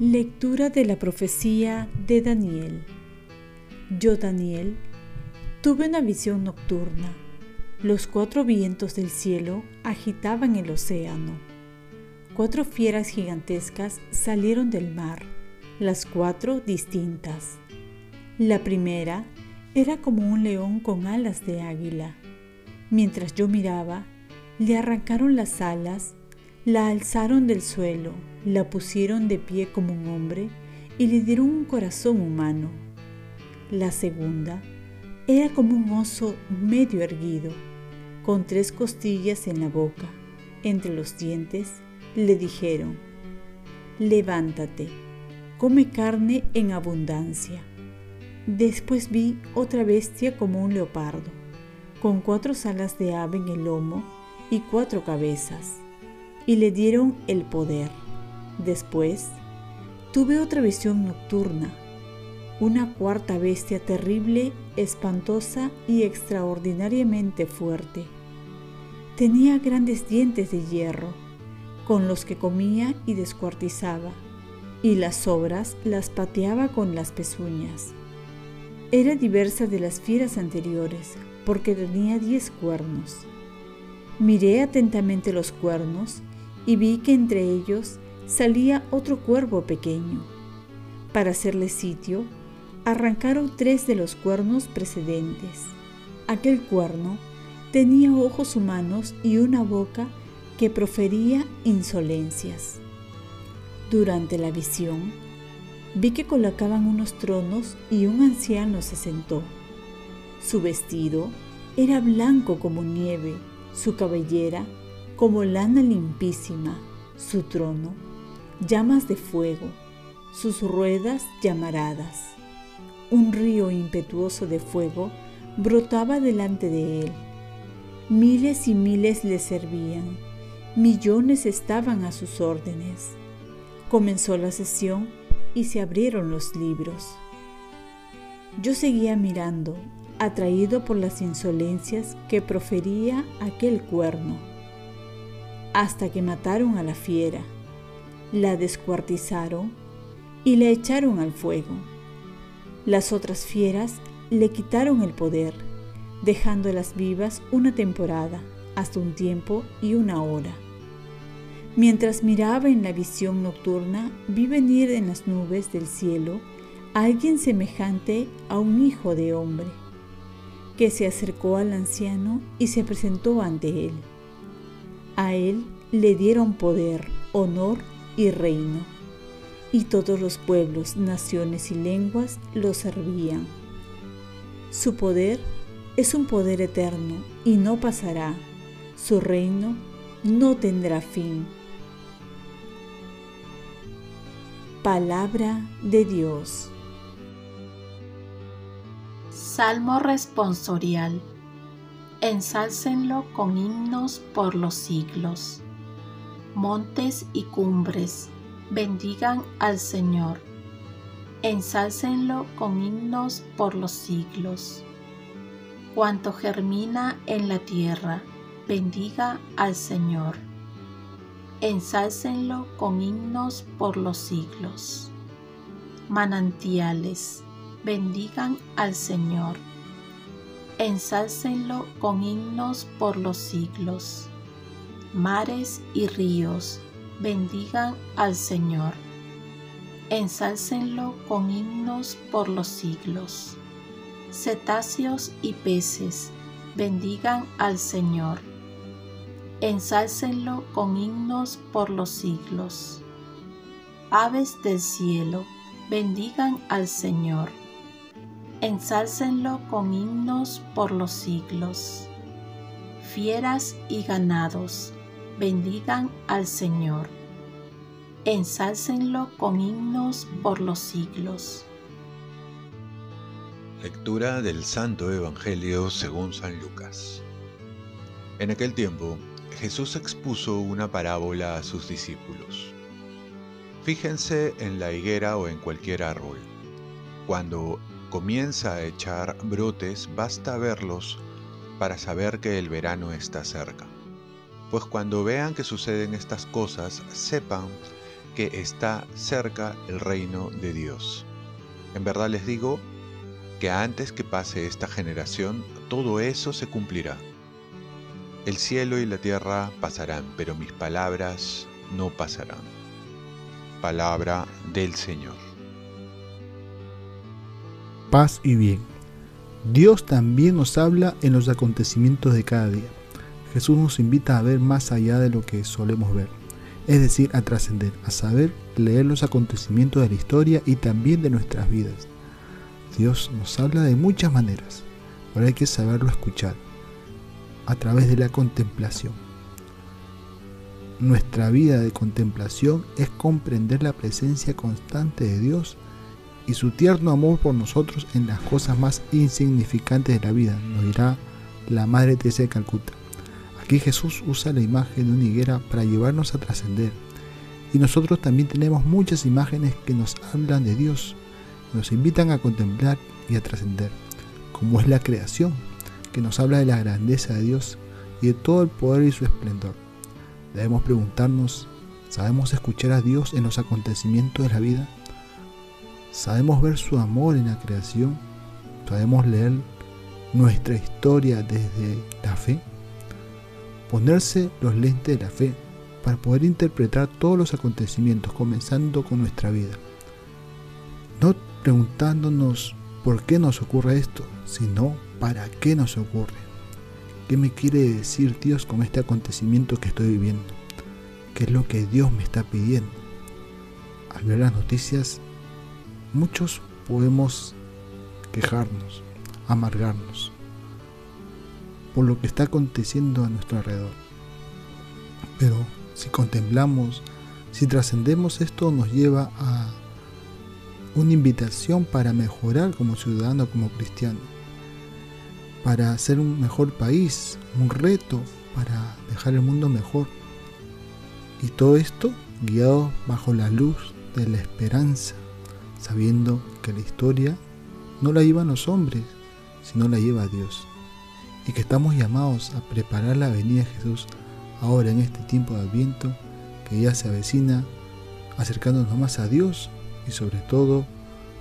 Lectura de la profecía de Daniel. Yo, Daniel, tuve una visión nocturna. Los cuatro vientos del cielo agitaban el océano. Cuatro fieras gigantescas salieron del mar, las cuatro distintas. La primera era como un león con alas de águila. Mientras yo miraba, le arrancaron las alas la alzaron del suelo, la pusieron de pie como un hombre y le dieron un corazón humano. La segunda era como un oso medio erguido, con tres costillas en la boca. Entre los dientes le dijeron, levántate, come carne en abundancia. Después vi otra bestia como un leopardo, con cuatro alas de ave en el lomo y cuatro cabezas y le dieron el poder. Después, tuve otra visión nocturna, una cuarta bestia terrible, espantosa y extraordinariamente fuerte. Tenía grandes dientes de hierro, con los que comía y descuartizaba, y las sobras las pateaba con las pezuñas. Era diversa de las fieras anteriores, porque tenía diez cuernos. Miré atentamente los cuernos y vi que entre ellos salía otro cuervo pequeño. Para hacerle sitio, arrancaron tres de los cuernos precedentes. Aquel cuerno tenía ojos humanos y una boca que profería insolencias. Durante la visión, vi que colocaban unos tronos y un anciano se sentó. Su vestido era blanco como nieve, su cabellera como lana limpísima, su trono, llamas de fuego, sus ruedas llamaradas. Un río impetuoso de fuego brotaba delante de él. Miles y miles le servían, millones estaban a sus órdenes. Comenzó la sesión y se abrieron los libros. Yo seguía mirando, atraído por las insolencias que profería aquel cuerno hasta que mataron a la fiera, la descuartizaron y la echaron al fuego. Las otras fieras le quitaron el poder, dejándolas vivas una temporada, hasta un tiempo y una hora. Mientras miraba en la visión nocturna, vi venir en las nubes del cielo a alguien semejante a un hijo de hombre, que se acercó al anciano y se presentó ante él. A él le dieron poder, honor y reino, y todos los pueblos, naciones y lenguas lo servían. Su poder es un poder eterno y no pasará. Su reino no tendrá fin. Palabra de Dios. Salmo responsorial ensálcenlo con himnos por los siglos. Montes y cumbres, bendigan al Señor. Ensálcenlo con himnos por los siglos. Cuanto germina en la tierra, bendiga al Señor. Ensálcenlo con himnos por los siglos. Manantiales, bendigan al Señor ensálcenlo con himnos por los siglos. Mares y ríos, bendigan al Señor. Ensálcenlo con himnos por los siglos. Cetáceos y peces, bendigan al Señor. Ensálcenlo con himnos por los siglos. Aves del cielo, bendigan al Señor ensálcenlo con himnos por los siglos. Fieras y ganados, bendigan al Señor. Ensálcenlo con himnos por los siglos. Lectura del Santo Evangelio según San Lucas. En aquel tiempo, Jesús expuso una parábola a sus discípulos. Fíjense en la higuera o en cualquier árbol Cuando comienza a echar brotes, basta verlos para saber que el verano está cerca. Pues cuando vean que suceden estas cosas, sepan que está cerca el reino de Dios. En verdad les digo que antes que pase esta generación, todo eso se cumplirá. El cielo y la tierra pasarán, pero mis palabras no pasarán. Palabra del Señor. Paz y bien. Dios también nos habla en los acontecimientos de cada día. Jesús nos invita a ver más allá de lo que solemos ver, es decir, a trascender, a saber leer los acontecimientos de la historia y también de nuestras vidas. Dios nos habla de muchas maneras, pero hay que saberlo escuchar a través de la contemplación. Nuestra vida de contemplación es comprender la presencia constante de Dios y su tierno amor por nosotros en las cosas más insignificantes de la vida, nos dirá la Madre Teresa de Calcuta. Aquí Jesús usa la imagen de una higuera para llevarnos a trascender. Y nosotros también tenemos muchas imágenes que nos hablan de Dios, nos invitan a contemplar y a trascender, como es la creación, que nos habla de la grandeza de Dios y de todo el poder y su esplendor. Debemos preguntarnos, ¿sabemos escuchar a Dios en los acontecimientos de la vida? ¿Sabemos ver su amor en la creación? ¿Sabemos leer nuestra historia desde la fe? Ponerse los lentes de la fe para poder interpretar todos los acontecimientos, comenzando con nuestra vida. No preguntándonos por qué nos ocurre esto, sino para qué nos ocurre. ¿Qué me quiere decir Dios con este acontecimiento que estoy viviendo? ¿Qué es lo que Dios me está pidiendo? Al ver las noticias, muchos podemos quejarnos, amargarnos por lo que está aconteciendo a nuestro alrededor. Pero si contemplamos, si trascendemos, esto nos lleva a una invitación para mejorar como ciudadano, como cristiano, para hacer un mejor país, un reto para dejar el mundo mejor. Y todo esto guiado bajo la luz de la esperanza, sabiendo que la historia no la llevan los hombres, sino la lleva Dios. Y que estamos llamados a preparar la venida de Jesús ahora en este tiempo de Adviento que ya se avecina, acercándonos más a Dios y sobre todo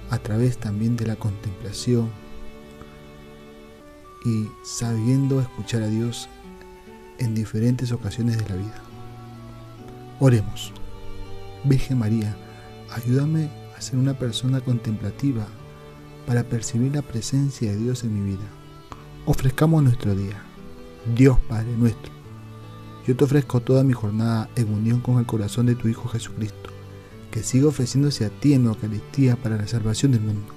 a través también de la contemplación y sabiendo escuchar a Dios en diferentes ocasiones de la vida. Oremos. Virgen María, ayúdame a ser una persona contemplativa para percibir la presencia de Dios en mi vida. Ofrezcamos nuestro día. Dios Padre nuestro, yo te ofrezco toda mi jornada en unión con el corazón de tu Hijo Jesucristo que siga ofreciéndose a ti en la Eucaristía para la salvación del mundo.